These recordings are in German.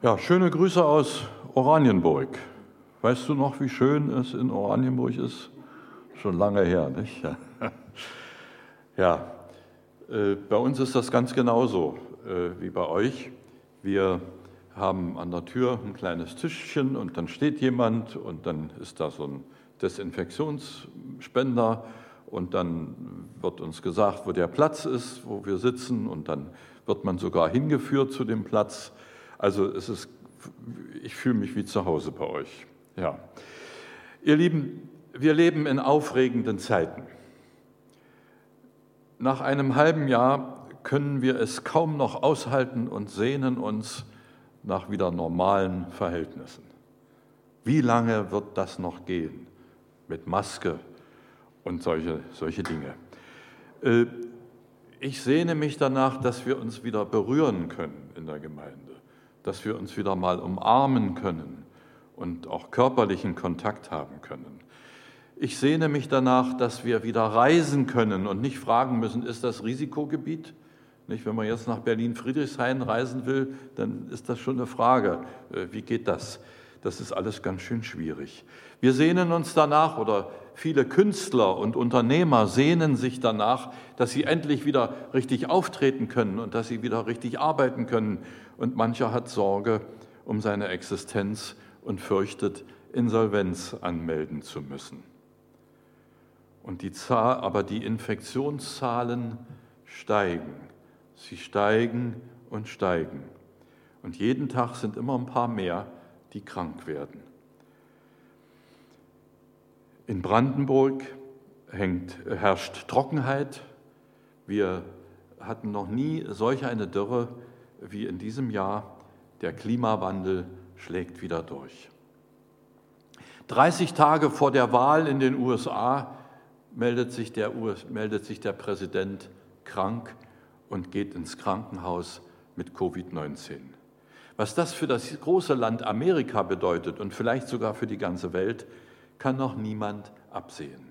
Ja, schöne Grüße aus Oranienburg. Weißt du noch, wie schön es in Oranienburg ist? Schon lange her, nicht? Ja, äh, bei uns ist das ganz genauso äh, wie bei euch. Wir haben an der Tür ein kleines Tischchen und dann steht jemand und dann ist da so ein Desinfektionsspender und dann wird uns gesagt, wo der Platz ist, wo wir sitzen und dann wird man sogar hingeführt zu dem Platz. Also es ist, ich fühle mich wie zu Hause bei euch. Ja. Ihr Lieben, wir leben in aufregenden Zeiten. Nach einem halben Jahr können wir es kaum noch aushalten und sehnen uns nach wieder normalen Verhältnissen. Wie lange wird das noch gehen mit Maske und solche, solche Dinge? Äh, ich sehne mich danach, dass wir uns wieder berühren können in der Gemeinde dass wir uns wieder mal umarmen können und auch körperlichen Kontakt haben können. Ich sehne mich danach, dass wir wieder reisen können und nicht fragen müssen, ist das Risikogebiet? Nicht, wenn man jetzt nach Berlin-Friedrichshain reisen will, dann ist das schon eine Frage, äh, wie geht das? Das ist alles ganz schön schwierig. Wir sehnen uns danach oder viele Künstler und Unternehmer sehnen sich danach, dass sie endlich wieder richtig auftreten können und dass sie wieder richtig arbeiten können. Und mancher hat Sorge um seine Existenz und fürchtet, Insolvenz anmelden zu müssen. Und die Zahl, aber die Infektionszahlen steigen. Sie steigen und steigen. Und jeden Tag sind immer ein paar mehr, die krank werden. In Brandenburg hängt, herrscht Trockenheit. Wir hatten noch nie solch eine Dürre wie in diesem Jahr. Der Klimawandel schlägt wieder durch. 30 Tage vor der Wahl in den USA meldet sich der, meldet sich der Präsident krank und geht ins Krankenhaus mit Covid-19. Was das für das große Land Amerika bedeutet und vielleicht sogar für die ganze Welt, kann noch niemand absehen.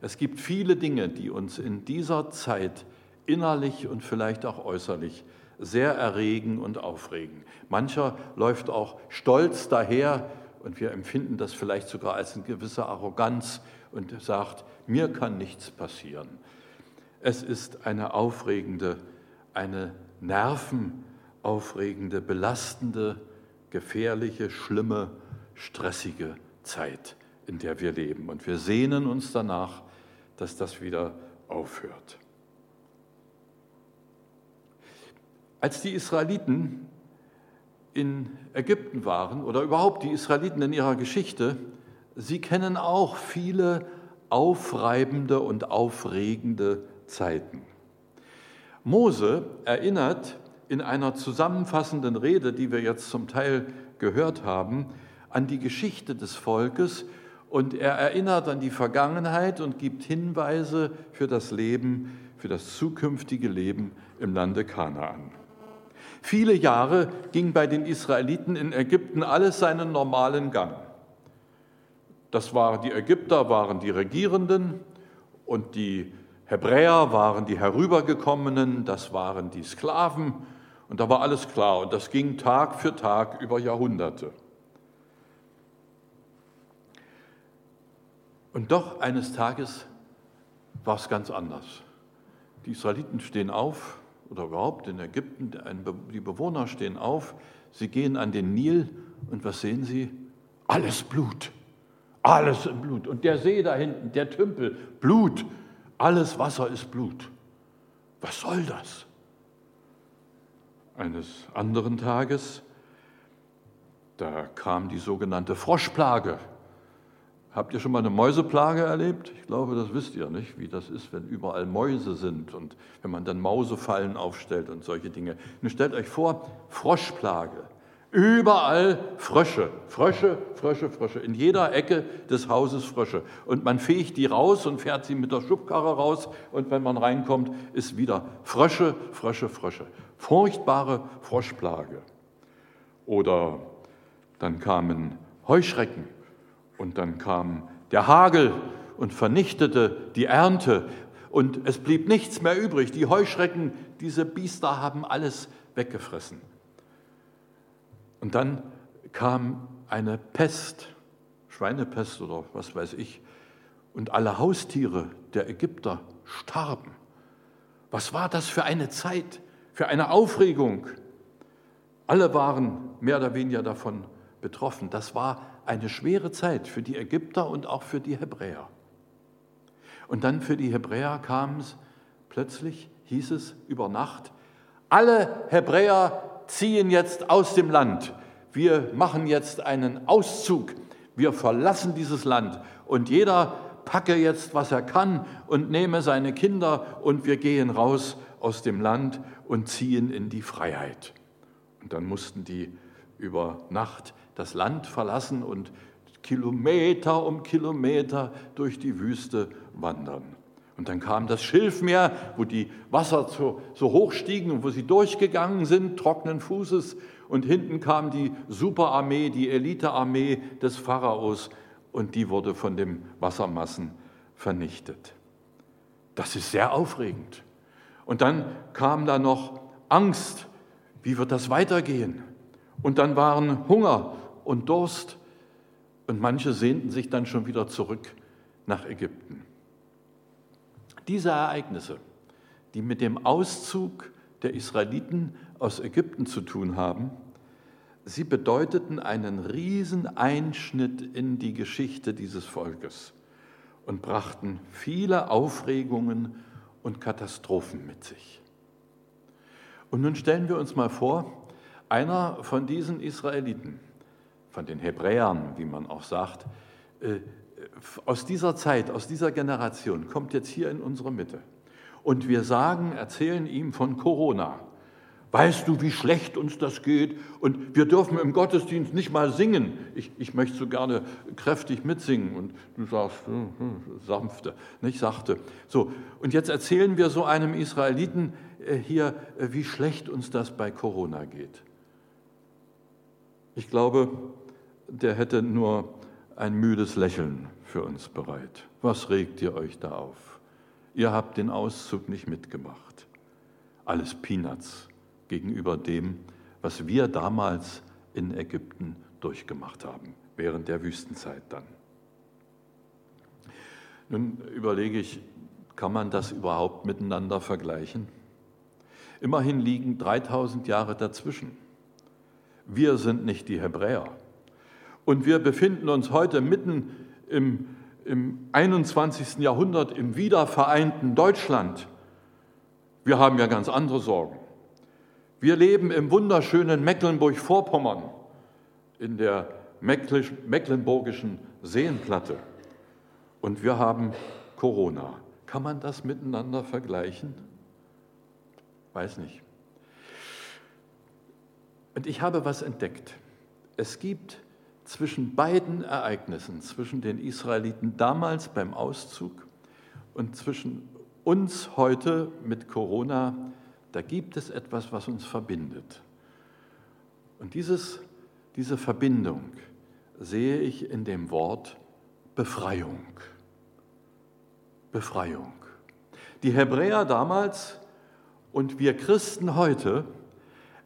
Es gibt viele Dinge, die uns in dieser Zeit innerlich und vielleicht auch äußerlich sehr erregen und aufregen. Mancher läuft auch stolz daher und wir empfinden das vielleicht sogar als eine gewisse Arroganz und sagt, mir kann nichts passieren. Es ist eine aufregende, eine nervenaufregende, belastende, gefährliche, schlimme, stressige Zeit in der wir leben. Und wir sehnen uns danach, dass das wieder aufhört. Als die Israeliten in Ägypten waren oder überhaupt die Israeliten in ihrer Geschichte, sie kennen auch viele aufreibende und aufregende Zeiten. Mose erinnert in einer zusammenfassenden Rede, die wir jetzt zum Teil gehört haben, an die Geschichte des Volkes und er erinnert an die Vergangenheit und gibt Hinweise für das Leben, für das zukünftige Leben im Lande Kanaan. Viele Jahre ging bei den Israeliten in Ägypten alles seinen normalen Gang. Das waren die Ägypter waren die Regierenden und die Hebräer waren die herübergekommenen, das waren die Sklaven und da war alles klar und das ging Tag für Tag über Jahrhunderte. Und doch eines Tages war es ganz anders. Die Israeliten stehen auf, oder überhaupt in Ägypten, die Bewohner stehen auf, sie gehen an den Nil und was sehen sie? Alles Blut. Alles im Blut. Und der See da hinten, der Tümpel, Blut. Alles Wasser ist Blut. Was soll das? Eines anderen Tages, da kam die sogenannte Froschplage Habt ihr schon mal eine Mäuseplage erlebt? Ich glaube, das wisst ihr nicht, wie das ist, wenn überall Mäuse sind und wenn man dann Mausefallen aufstellt und solche Dinge. Nun stellt euch vor, Froschplage. Überall Frösche, Frösche, Frösche, Frösche. In jeder Ecke des Hauses Frösche. Und man fegt die raus und fährt sie mit der Schubkarre raus. Und wenn man reinkommt, ist wieder Frösche, Frösche, Frösche. Furchtbare Froschplage. Oder dann kamen Heuschrecken und dann kam der Hagel und vernichtete die Ernte und es blieb nichts mehr übrig. Die Heuschrecken, diese Biester haben alles weggefressen. Und dann kam eine Pest, Schweinepest oder was weiß ich, und alle Haustiere der Ägypter starben. Was war das für eine Zeit, für eine Aufregung? Alle waren mehr oder weniger davon betroffen. Das war eine schwere Zeit für die Ägypter und auch für die Hebräer. Und dann für die Hebräer kam es plötzlich, hieß es über Nacht, alle Hebräer ziehen jetzt aus dem Land. Wir machen jetzt einen Auszug. Wir verlassen dieses Land. Und jeder packe jetzt, was er kann und nehme seine Kinder und wir gehen raus aus dem Land und ziehen in die Freiheit. Und dann mussten die über Nacht das Land verlassen und Kilometer um Kilometer durch die Wüste wandern. Und dann kam das Schilfmeer, wo die Wasser so, so hoch stiegen und wo sie durchgegangen sind, trockenen Fußes. Und hinten kam die Superarmee, die Elitearmee des Pharaos und die wurde von den Wassermassen vernichtet. Das ist sehr aufregend. Und dann kam da noch Angst, wie wird das weitergehen? Und dann waren Hunger und Durst und manche sehnten sich dann schon wieder zurück nach Ägypten. Diese Ereignisse, die mit dem Auszug der Israeliten aus Ägypten zu tun haben, sie bedeuteten einen riesen Einschnitt in die Geschichte dieses Volkes und brachten viele Aufregungen und Katastrophen mit sich. Und nun stellen wir uns mal vor, einer von diesen Israeliten, von den Hebräern, wie man auch sagt, äh, aus dieser Zeit, aus dieser Generation kommt jetzt hier in unsere Mitte. Und wir sagen, erzählen ihm von Corona Weißt du, wie schlecht uns das geht? Und wir dürfen im Gottesdienst nicht mal singen. Ich, ich möchte so gerne kräftig mitsingen. Und du sagst, hm, hm, sanfte, nicht sachte. So, und jetzt erzählen wir so einem Israeliten äh, hier, äh, wie schlecht uns das bei Corona geht. Ich glaube, der hätte nur ein müdes Lächeln für uns bereit. Was regt ihr euch da auf? Ihr habt den Auszug nicht mitgemacht. Alles Peanuts gegenüber dem, was wir damals in Ägypten durchgemacht haben, während der Wüstenzeit dann. Nun überlege ich, kann man das überhaupt miteinander vergleichen? Immerhin liegen 3000 Jahre dazwischen. Wir sind nicht die Hebräer. Und wir befinden uns heute mitten im, im 21. Jahrhundert im wiedervereinten Deutschland. Wir haben ja ganz andere Sorgen. Wir leben im wunderschönen Mecklenburg-Vorpommern in der mecklenburgischen Seenplatte und wir haben Corona. Kann man das miteinander vergleichen? Weiß nicht. Und ich habe was entdeckt. Es gibt zwischen beiden Ereignissen, zwischen den Israeliten damals beim Auszug und zwischen uns heute mit Corona, da gibt es etwas, was uns verbindet. Und dieses, diese Verbindung sehe ich in dem Wort Befreiung. Befreiung. Die Hebräer damals und wir Christen heute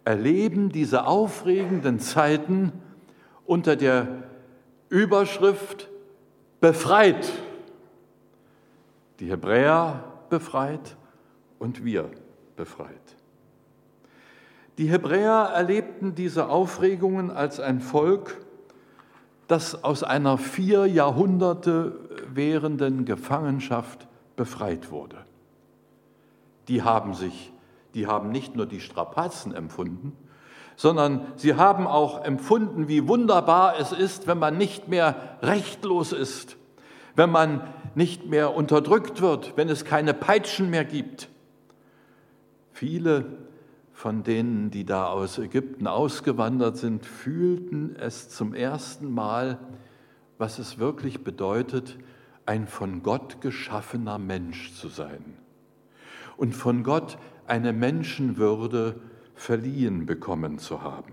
erleben diese aufregenden Zeiten unter der Überschrift befreit. Die Hebräer befreit und wir befreit. Die Hebräer erlebten diese Aufregungen als ein Volk, das aus einer vier Jahrhunderte währenden Gefangenschaft befreit wurde. Die haben sich, die haben nicht nur die Strapazen empfunden, sondern sie haben auch empfunden, wie wunderbar es ist, wenn man nicht mehr rechtlos ist, wenn man nicht mehr unterdrückt wird, wenn es keine Peitschen mehr gibt, Viele von denen, die da aus Ägypten ausgewandert sind, fühlten es zum ersten Mal, was es wirklich bedeutet, ein von Gott geschaffener Mensch zu sein. Und von Gott eine Menschenwürde verliehen bekommen zu haben.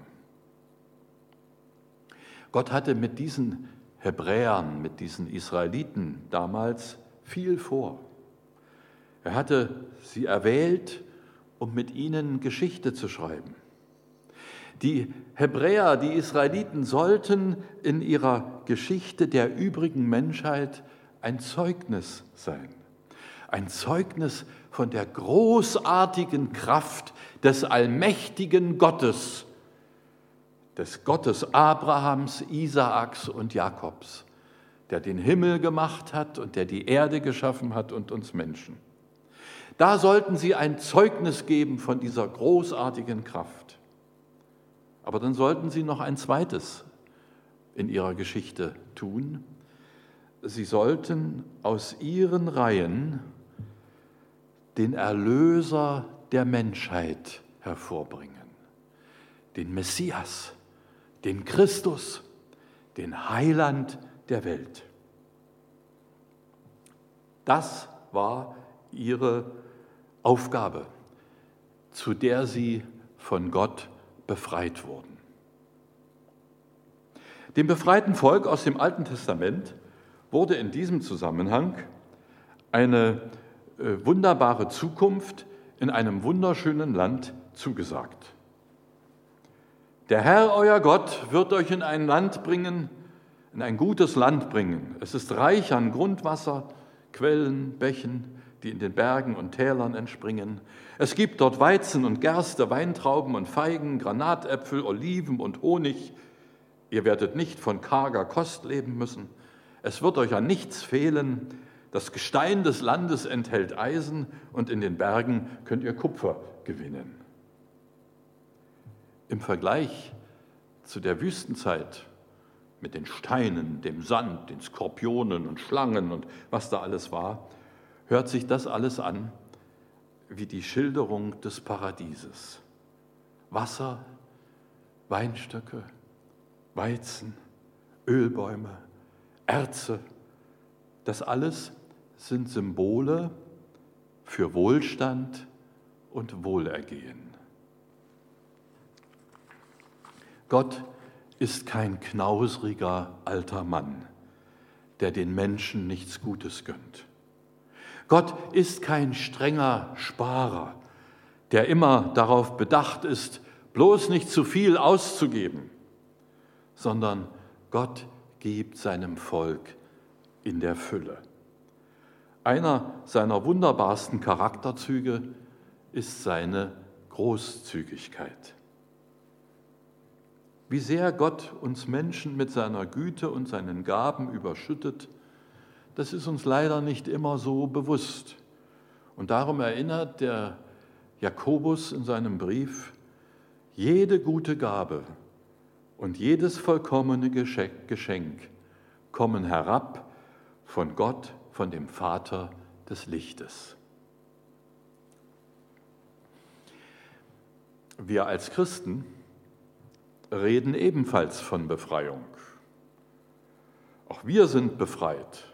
Gott hatte mit diesen Hebräern, mit diesen Israeliten damals viel vor. Er hatte sie erwählt um mit ihnen Geschichte zu schreiben. Die Hebräer, die Israeliten sollten in ihrer Geschichte der übrigen Menschheit ein Zeugnis sein. Ein Zeugnis von der großartigen Kraft des allmächtigen Gottes, des Gottes Abrahams, Isaaks und Jakobs, der den Himmel gemacht hat und der die Erde geschaffen hat und uns Menschen. Da sollten sie ein Zeugnis geben von dieser großartigen Kraft. Aber dann sollten sie noch ein zweites in ihrer Geschichte tun. Sie sollten aus ihren Reihen den Erlöser der Menschheit hervorbringen, den Messias, den Christus, den Heiland der Welt. Das war ihre Aufgabe, zu der sie von Gott befreit wurden. Dem befreiten Volk aus dem Alten Testament wurde in diesem Zusammenhang eine wunderbare Zukunft in einem wunderschönen Land zugesagt. Der Herr, euer Gott, wird euch in ein Land bringen, in ein gutes Land bringen. Es ist reich an Grundwasser, Quellen, Bächen, die in den Bergen und Tälern entspringen. Es gibt dort Weizen und Gerste, Weintrauben und Feigen, Granatäpfel, Oliven und Honig. Ihr werdet nicht von karger Kost leben müssen. Es wird euch an nichts fehlen. Das Gestein des Landes enthält Eisen und in den Bergen könnt ihr Kupfer gewinnen. Im Vergleich zu der Wüstenzeit mit den Steinen, dem Sand, den Skorpionen und Schlangen und was da alles war, hört sich das alles an wie die Schilderung des Paradieses. Wasser, Weinstöcke, Weizen, Ölbäume, Erze, das alles sind Symbole für Wohlstand und Wohlergehen. Gott ist kein knausriger alter Mann, der den Menschen nichts Gutes gönnt. Gott ist kein strenger Sparer, der immer darauf bedacht ist, bloß nicht zu viel auszugeben, sondern Gott gibt seinem Volk in der Fülle. Einer seiner wunderbarsten Charakterzüge ist seine Großzügigkeit. Wie sehr Gott uns Menschen mit seiner Güte und seinen Gaben überschüttet, das ist uns leider nicht immer so bewusst. Und darum erinnert der Jakobus in seinem Brief, jede gute Gabe und jedes vollkommene Geschenk kommen herab von Gott, von dem Vater des Lichtes. Wir als Christen reden ebenfalls von Befreiung. Auch wir sind befreit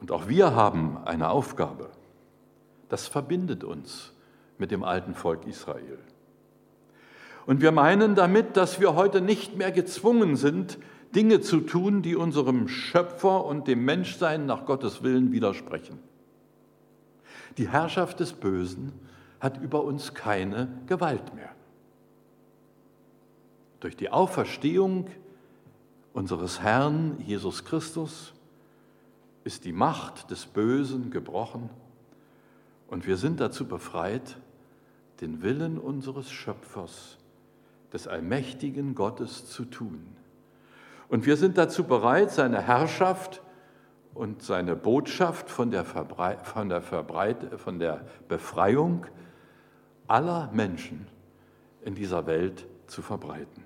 und auch wir haben eine Aufgabe. Das verbindet uns mit dem alten Volk Israel. Und wir meinen damit, dass wir heute nicht mehr gezwungen sind, Dinge zu tun, die unserem Schöpfer und dem Menschsein nach Gottes Willen widersprechen. Die Herrschaft des Bösen hat über uns keine Gewalt mehr. Durch die Auferstehung unseres Herrn Jesus Christus ist die Macht des Bösen gebrochen und wir sind dazu befreit, den Willen unseres Schöpfers, des allmächtigen Gottes zu tun. Und wir sind dazu bereit, seine Herrschaft und seine Botschaft von der, Verbrei von der, Verbreit von der Befreiung aller Menschen in dieser Welt zu verbreiten.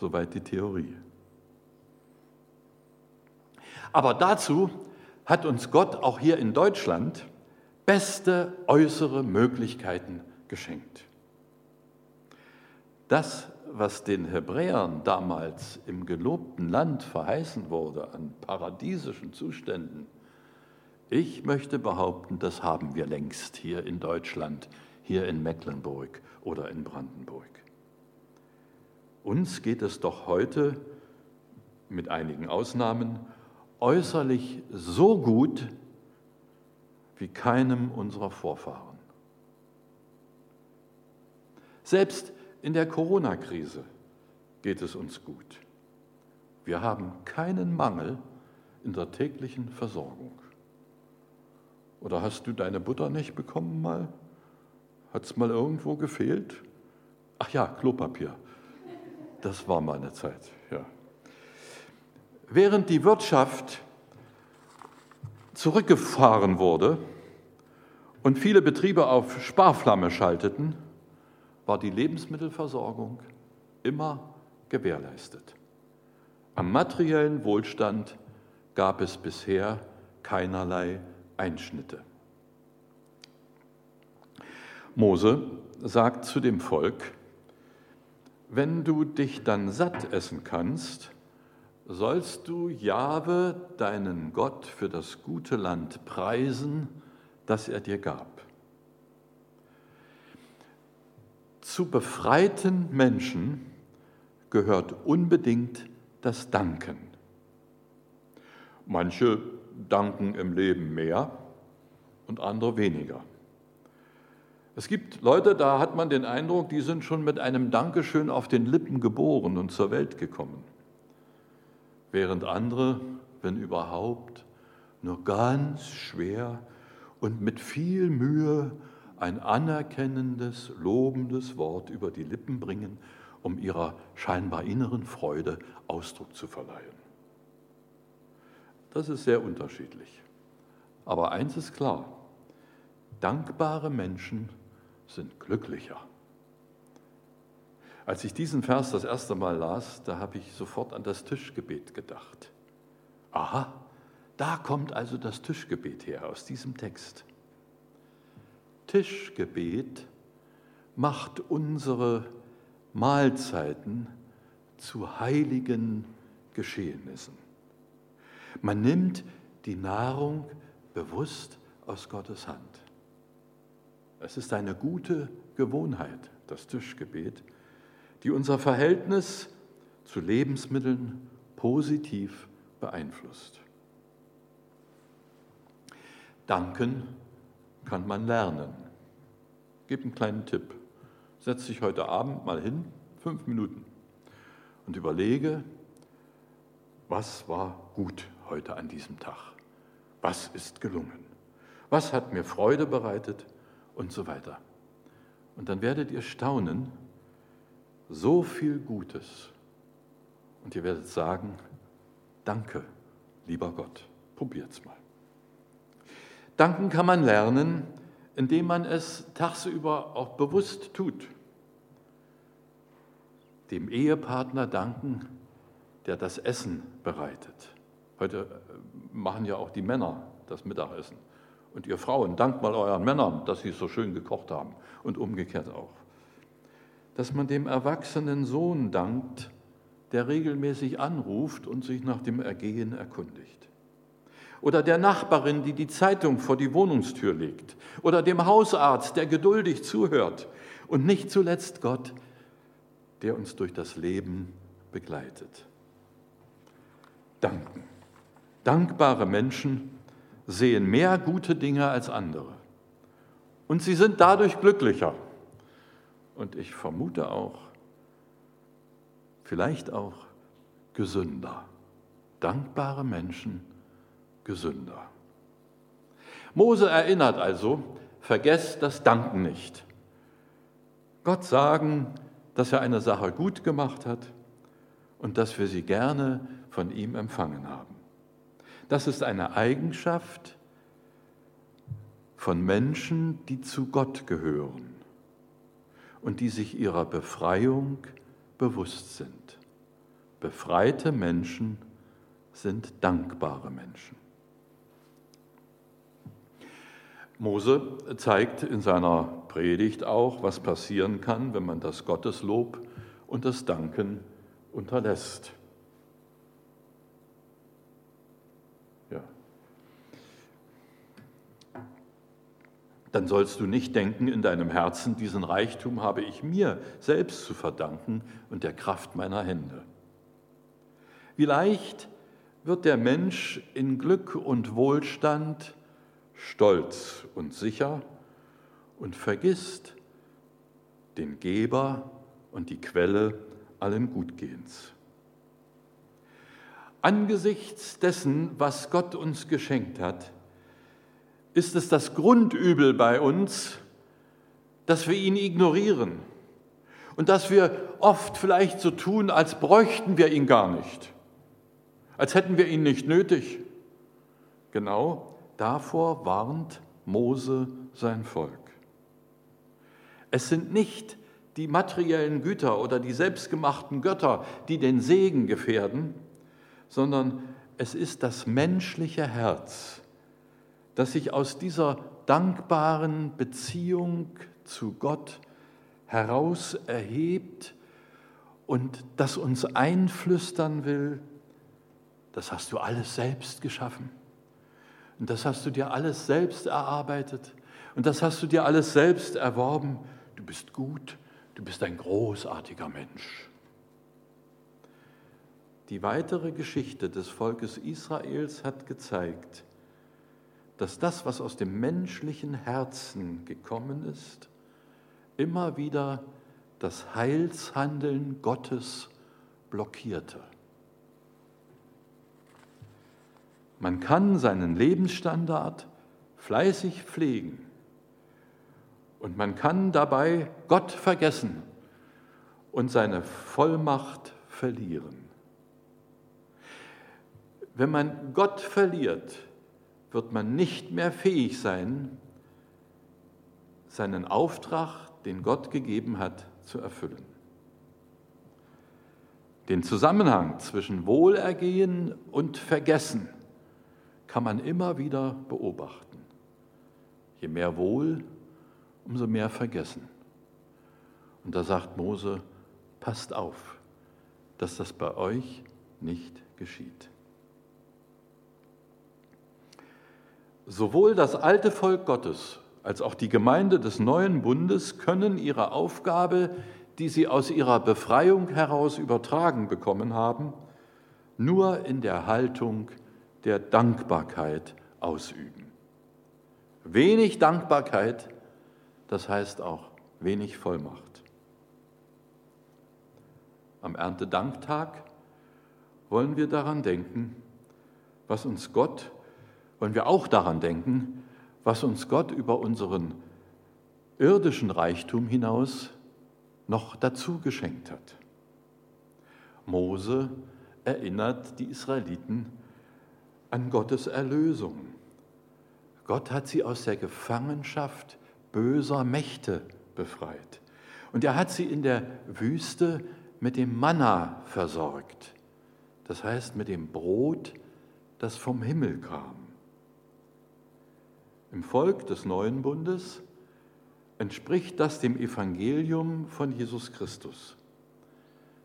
Soweit die Theorie. Aber dazu hat uns Gott auch hier in Deutschland beste äußere Möglichkeiten geschenkt. Das, was den Hebräern damals im gelobten Land verheißen wurde an paradiesischen Zuständen, ich möchte behaupten, das haben wir längst hier in Deutschland, hier in Mecklenburg oder in Brandenburg. Uns geht es doch heute mit einigen Ausnahmen äußerlich so gut wie keinem unserer Vorfahren. Selbst in der Corona-Krise geht es uns gut. Wir haben keinen Mangel in der täglichen Versorgung. Oder hast du deine Butter nicht bekommen mal? Hat es mal irgendwo gefehlt? Ach ja, Klopapier. Das war mal eine Zeit, ja. Während die Wirtschaft zurückgefahren wurde und viele Betriebe auf Sparflamme schalteten, war die Lebensmittelversorgung immer gewährleistet. Am materiellen Wohlstand gab es bisher keinerlei Einschnitte. Mose sagt zu dem Volk, wenn du dich dann satt essen kannst, sollst du Jahwe, deinen Gott, für das gute Land preisen, das er dir gab. Zu befreiten Menschen gehört unbedingt das Danken. Manche danken im Leben mehr und andere weniger. Es gibt Leute, da hat man den Eindruck, die sind schon mit einem Dankeschön auf den Lippen geboren und zur Welt gekommen. Während andere, wenn überhaupt, nur ganz schwer und mit viel Mühe ein anerkennendes, lobendes Wort über die Lippen bringen um ihrer scheinbar inneren Freude Ausdruck zu verleihen. Das ist sehr unterschiedlich. Aber eins ist klar, dankbare Menschen sind glücklicher. Als ich diesen Vers das erste Mal las, da habe ich sofort an das Tischgebet gedacht. Aha, da kommt also das Tischgebet her aus diesem Text. Tischgebet macht unsere Mahlzeiten zu heiligen Geschehnissen. Man nimmt die Nahrung bewusst aus Gottes Hand. Es ist eine gute Gewohnheit, das Tischgebet, die unser Verhältnis zu Lebensmitteln positiv beeinflusst. Danken kann man lernen. Gebe einen kleinen Tipp setze dich heute Abend mal hin, fünf Minuten, und überlege, was war gut heute an diesem Tag? Was ist gelungen? Was hat mir Freude bereitet? Und so weiter. Und dann werdet ihr staunen, so viel Gutes. Und ihr werdet sagen, danke, lieber Gott. Probiert's mal. Danken kann man lernen, indem man es tagsüber auch bewusst tut dem Ehepartner danken, der das Essen bereitet. Heute äh, machen ja auch die Männer das Mittagessen. Und ihr Frauen, dankt mal euren Männern, dass sie so schön gekocht haben. Und umgekehrt auch. Dass man dem erwachsenen Sohn dankt, der regelmäßig anruft und sich nach dem Ergehen erkundigt. Oder der Nachbarin, die die Zeitung vor die Wohnungstür legt. Oder dem Hausarzt, der geduldig zuhört. Und nicht zuletzt Gott, der uns durch das Leben begleitet. Danken. Dankbare Menschen sehen mehr gute Dinge als andere. Und sie sind dadurch glücklicher. Und ich vermute auch, vielleicht auch gesünder. Dankbare Menschen gesünder. Mose erinnert also, vergesst das Danken nicht. Gott sagen, dass er eine Sache gut gemacht hat und dass wir sie gerne von ihm empfangen haben. Das ist eine Eigenschaft von Menschen, die zu Gott gehören und die sich ihrer Befreiung bewusst sind. Befreite Menschen sind dankbare Menschen. Mose zeigt in seiner Predigt auch, was passieren kann, wenn man das Gotteslob und das Danken unterlässt. Ja. Dann sollst du nicht denken in deinem Herzen, diesen Reichtum habe ich mir selbst zu verdanken und der Kraft meiner Hände. Wie leicht wird der Mensch in Glück und Wohlstand stolz und sicher und vergisst den Geber und die Quelle allen Gutgehens. Angesichts dessen, was Gott uns geschenkt hat, ist es das Grundübel bei uns, dass wir ihn ignorieren und dass wir oft vielleicht so tun, als bräuchten wir ihn gar nicht, als hätten wir ihn nicht nötig. Genau davor warnt Mose sein Volk. Es sind nicht die materiellen Güter oder die selbstgemachten Götter, die den Segen gefährden, sondern es ist das menschliche Herz, das sich aus dieser dankbaren Beziehung zu Gott heraus erhebt und das uns einflüstern will, das hast du alles selbst geschaffen. Und das hast du dir alles selbst erarbeitet. Und das hast du dir alles selbst erworben. Du bist gut, du bist ein großartiger Mensch. Die weitere Geschichte des Volkes Israels hat gezeigt, dass das, was aus dem menschlichen Herzen gekommen ist, immer wieder das Heilshandeln Gottes blockierte. Man kann seinen Lebensstandard fleißig pflegen und man kann dabei Gott vergessen und seine Vollmacht verlieren. Wenn man Gott verliert, wird man nicht mehr fähig sein, seinen Auftrag, den Gott gegeben hat, zu erfüllen. Den Zusammenhang zwischen Wohlergehen und Vergessen kann man immer wieder beobachten. Je mehr Wohl, umso mehr Vergessen. Und da sagt Mose, passt auf, dass das bei euch nicht geschieht. Sowohl das alte Volk Gottes als auch die Gemeinde des neuen Bundes können ihre Aufgabe, die sie aus ihrer Befreiung heraus übertragen bekommen haben, nur in der Haltung der Dankbarkeit ausüben. Wenig Dankbarkeit, das heißt auch wenig Vollmacht. Am Erntedanktag wollen wir daran denken, was uns Gott wollen wir auch daran denken, was uns Gott über unseren irdischen Reichtum hinaus noch dazu geschenkt hat. Mose erinnert die Israeliten an Gottes Erlösung. Gott hat sie aus der Gefangenschaft böser Mächte befreit. Und er hat sie in der Wüste mit dem Manna versorgt. Das heißt mit dem Brot, das vom Himmel kam. Im Volk des neuen Bundes entspricht das dem Evangelium von Jesus Christus.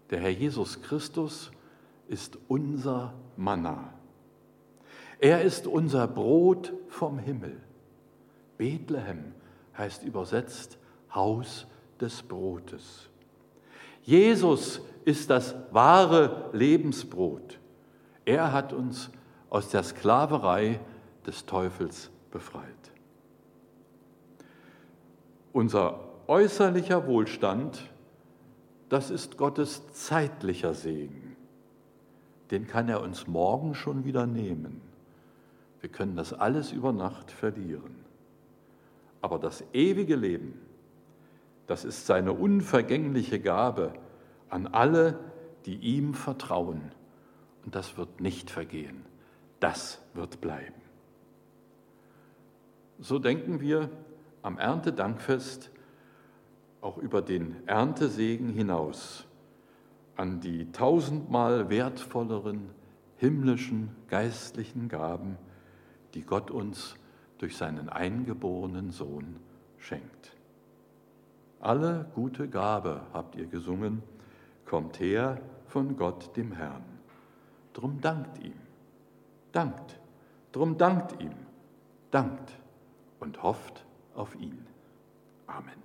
Der Herr Jesus Christus ist unser Manna. Er ist unser Brot vom Himmel. Bethlehem heißt übersetzt Haus des Brotes. Jesus ist das wahre Lebensbrot. Er hat uns aus der Sklaverei des Teufels befreit. Unser äußerlicher Wohlstand, das ist Gottes zeitlicher Segen. Den kann er uns morgen schon wieder nehmen. Wir können das alles über Nacht verlieren. Aber das ewige Leben, das ist seine unvergängliche Gabe an alle, die ihm vertrauen. Und das wird nicht vergehen. Das wird bleiben. So denken wir am Erntedankfest auch über den Erntesegen hinaus an die tausendmal wertvolleren himmlischen geistlichen Gaben, die Gott uns durch seinen eingeborenen Sohn schenkt. Alle gute Gabe, habt ihr gesungen, kommt her von Gott dem Herrn. Drum dankt ihm, dankt, drum dankt ihm, dankt und hofft auf ihn. Amen.